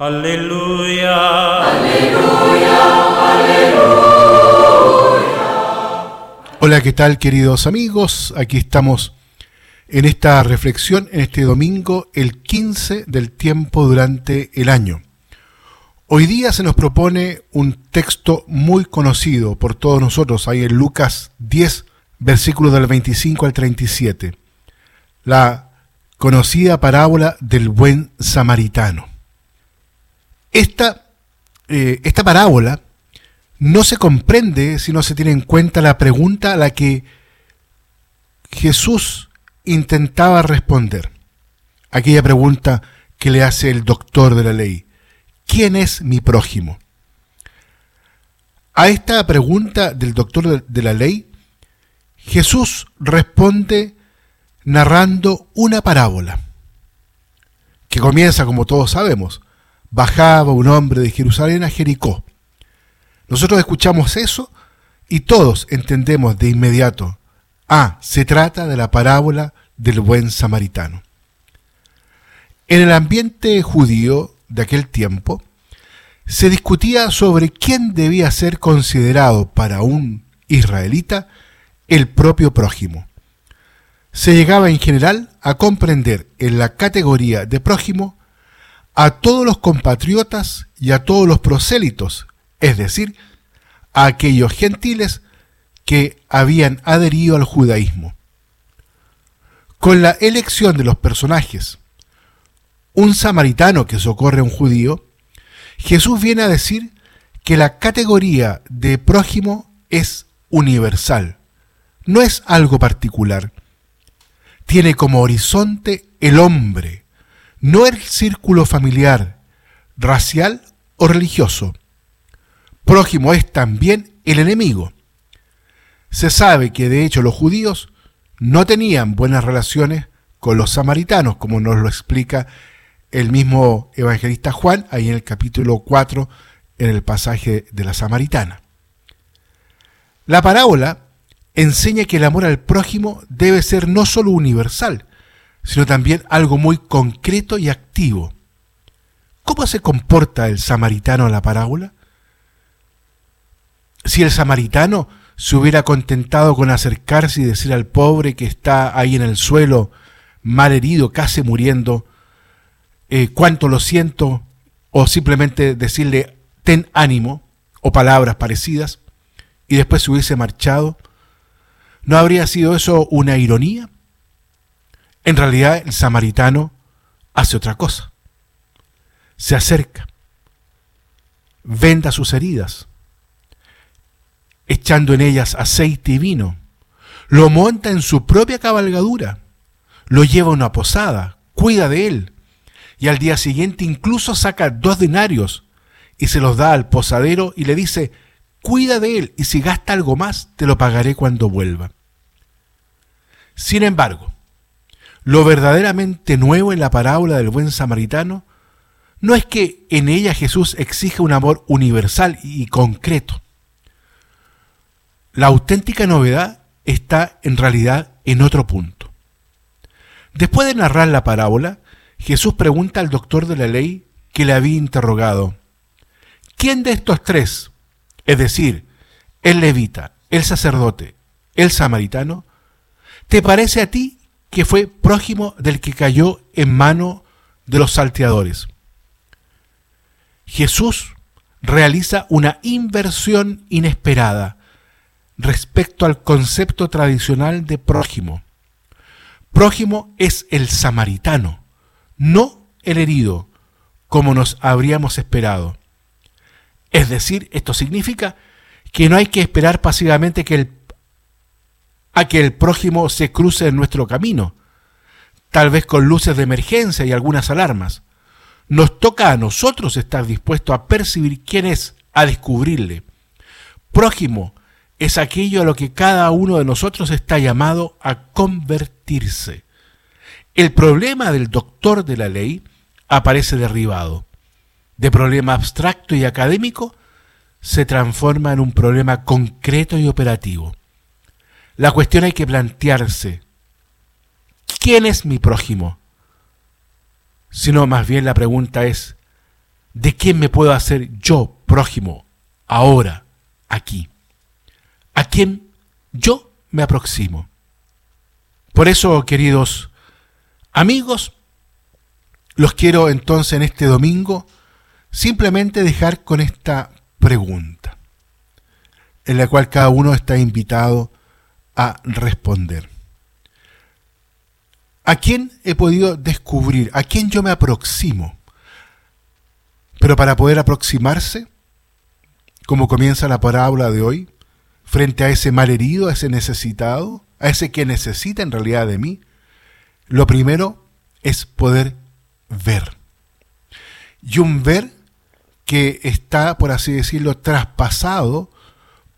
Aleluya. Aleluya. Aleluya. Hola, ¿qué tal queridos amigos? Aquí estamos en esta reflexión en este domingo, el 15 del tiempo durante el año. Hoy día se nos propone un texto muy conocido por todos nosotros, ahí en Lucas 10, versículos del 25 al 37. La conocida parábola del buen samaritano. Esta, eh, esta parábola no se comprende si no se tiene en cuenta la pregunta a la que Jesús intentaba responder. Aquella pregunta que le hace el doctor de la ley. ¿Quién es mi prójimo? A esta pregunta del doctor de la ley, Jesús responde narrando una parábola, que comienza, como todos sabemos, bajaba un hombre de Jerusalén a Jericó. Nosotros escuchamos eso y todos entendemos de inmediato, ah, se trata de la parábola del buen samaritano. En el ambiente judío de aquel tiempo, se discutía sobre quién debía ser considerado para un israelita el propio prójimo. Se llegaba en general a comprender en la categoría de prójimo a todos los compatriotas y a todos los prosélitos, es decir, a aquellos gentiles que habían adherido al judaísmo. Con la elección de los personajes, un samaritano que socorre a un judío, Jesús viene a decir que la categoría de prójimo es universal, no es algo particular. Tiene como horizonte el hombre, no el círculo familiar, racial o religioso. Prójimo es también el enemigo. Se sabe que de hecho los judíos no tenían buenas relaciones con los samaritanos, como nos lo explica el mismo evangelista Juan, ahí en el capítulo 4, en el pasaje de la samaritana. La parábola enseña que el amor al prójimo debe ser no solo universal, sino también algo muy concreto y activo. ¿Cómo se comporta el samaritano en la parábola? Si el samaritano se hubiera contentado con acercarse y decir al pobre que está ahí en el suelo, mal herido, casi muriendo, eh, cuánto lo siento, o simplemente decirle ten ánimo, o palabras parecidas, y después se hubiese marchado, ¿no habría sido eso una ironía? En realidad el samaritano hace otra cosa. Se acerca, venda sus heridas, echando en ellas aceite y vino. Lo monta en su propia cabalgadura, lo lleva a una posada, cuida de él, y al día siguiente incluso saca dos denarios y se los da al posadero y le dice, cuida de él y si gasta algo más, te lo pagaré cuando vuelva. Sin embargo, lo verdaderamente nuevo en la parábola del buen samaritano no es que en ella Jesús exija un amor universal y concreto. La auténtica novedad está en realidad en otro punto. Después de narrar la parábola, Jesús pregunta al doctor de la ley que le había interrogado, ¿quién de estos tres, es decir, el levita, el sacerdote, el samaritano, te parece a ti que fue prójimo del que cayó en mano de los salteadores. Jesús realiza una inversión inesperada respecto al concepto tradicional de prójimo. Prójimo es el samaritano, no el herido, como nos habríamos esperado. Es decir, esto significa que no hay que esperar pasivamente que el a que el prójimo se cruce en nuestro camino, tal vez con luces de emergencia y algunas alarmas. Nos toca a nosotros estar dispuestos a percibir quién es, a descubrirle. Prójimo es aquello a lo que cada uno de nosotros está llamado a convertirse. El problema del doctor de la ley aparece derribado. De problema abstracto y académico se transforma en un problema concreto y operativo. La cuestión hay que plantearse, ¿quién es mi prójimo? Sino más bien la pregunta es, quién me puedo hacer yo prójimo ahora, aquí? ¿A quién yo me aproximo? Por eso, queridos amigos, los quiero entonces en este domingo simplemente dejar con esta pregunta, en la cual cada uno está invitado a responder. ¿A quién he podido descubrir? ¿A quién yo me aproximo? Pero para poder aproximarse, como comienza la parábola de hoy, frente a ese malherido, a ese necesitado, a ese que necesita en realidad de mí, lo primero es poder ver. Y un ver que está, por así decirlo, traspasado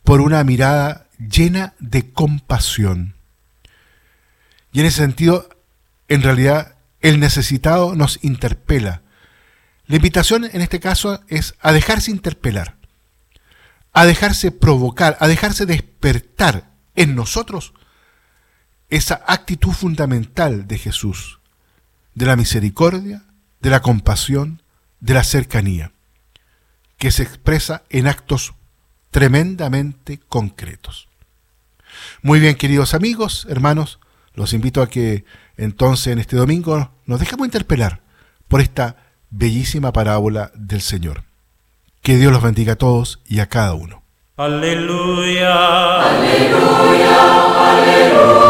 por una mirada llena de compasión. Y en ese sentido, en realidad, el necesitado nos interpela. La invitación en este caso es a dejarse interpelar, a dejarse provocar, a dejarse despertar en nosotros esa actitud fundamental de Jesús, de la misericordia, de la compasión, de la cercanía, que se expresa en actos tremendamente concretos. Muy bien, queridos amigos, hermanos, los invito a que entonces en este domingo nos dejemos interpelar por esta bellísima parábola del Señor. Que Dios los bendiga a todos y a cada uno. Aleluya. Aleluya. Aleluya.